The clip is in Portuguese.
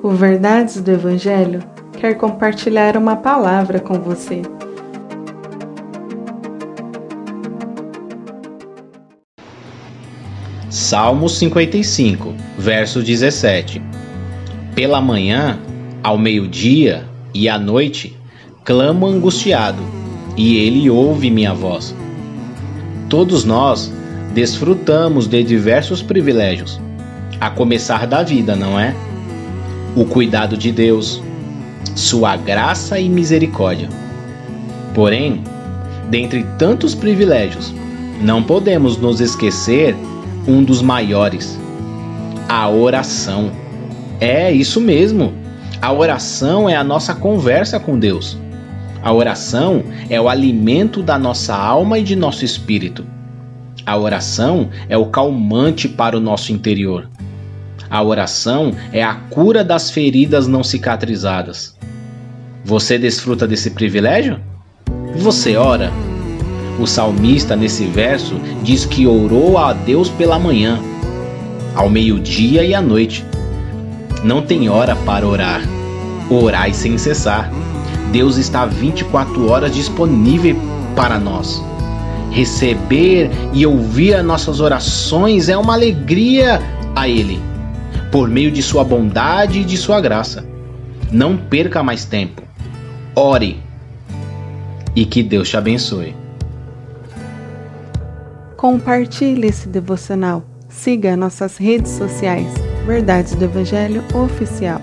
O Verdades do Evangelho quer compartilhar uma palavra com você. Salmo 55, verso 17. Pela manhã, ao meio-dia e à noite, clamo angustiado, e ele ouve minha voz. Todos nós desfrutamos de diversos privilégios, a começar da vida, não é? O cuidado de Deus, sua graça e misericórdia. Porém, dentre tantos privilégios, não podemos nos esquecer um dos maiores: a oração. É isso mesmo. A oração é a nossa conversa com Deus. A oração é o alimento da nossa alma e de nosso espírito. A oração é o calmante para o nosso interior. A oração é a cura das feridas não cicatrizadas. Você desfruta desse privilégio? Você ora? O salmista, nesse verso, diz que orou a Deus pela manhã, ao meio-dia e à noite. Não tem hora para orar. Orai sem cessar. Deus está 24 horas disponível para nós. Receber e ouvir as nossas orações é uma alegria a Ele por meio de sua bondade e de sua graça. Não perca mais tempo. Ore. E que Deus te abençoe. Compartilhe esse devocional. Siga nossas redes sociais. Verdades do Evangelho Oficial.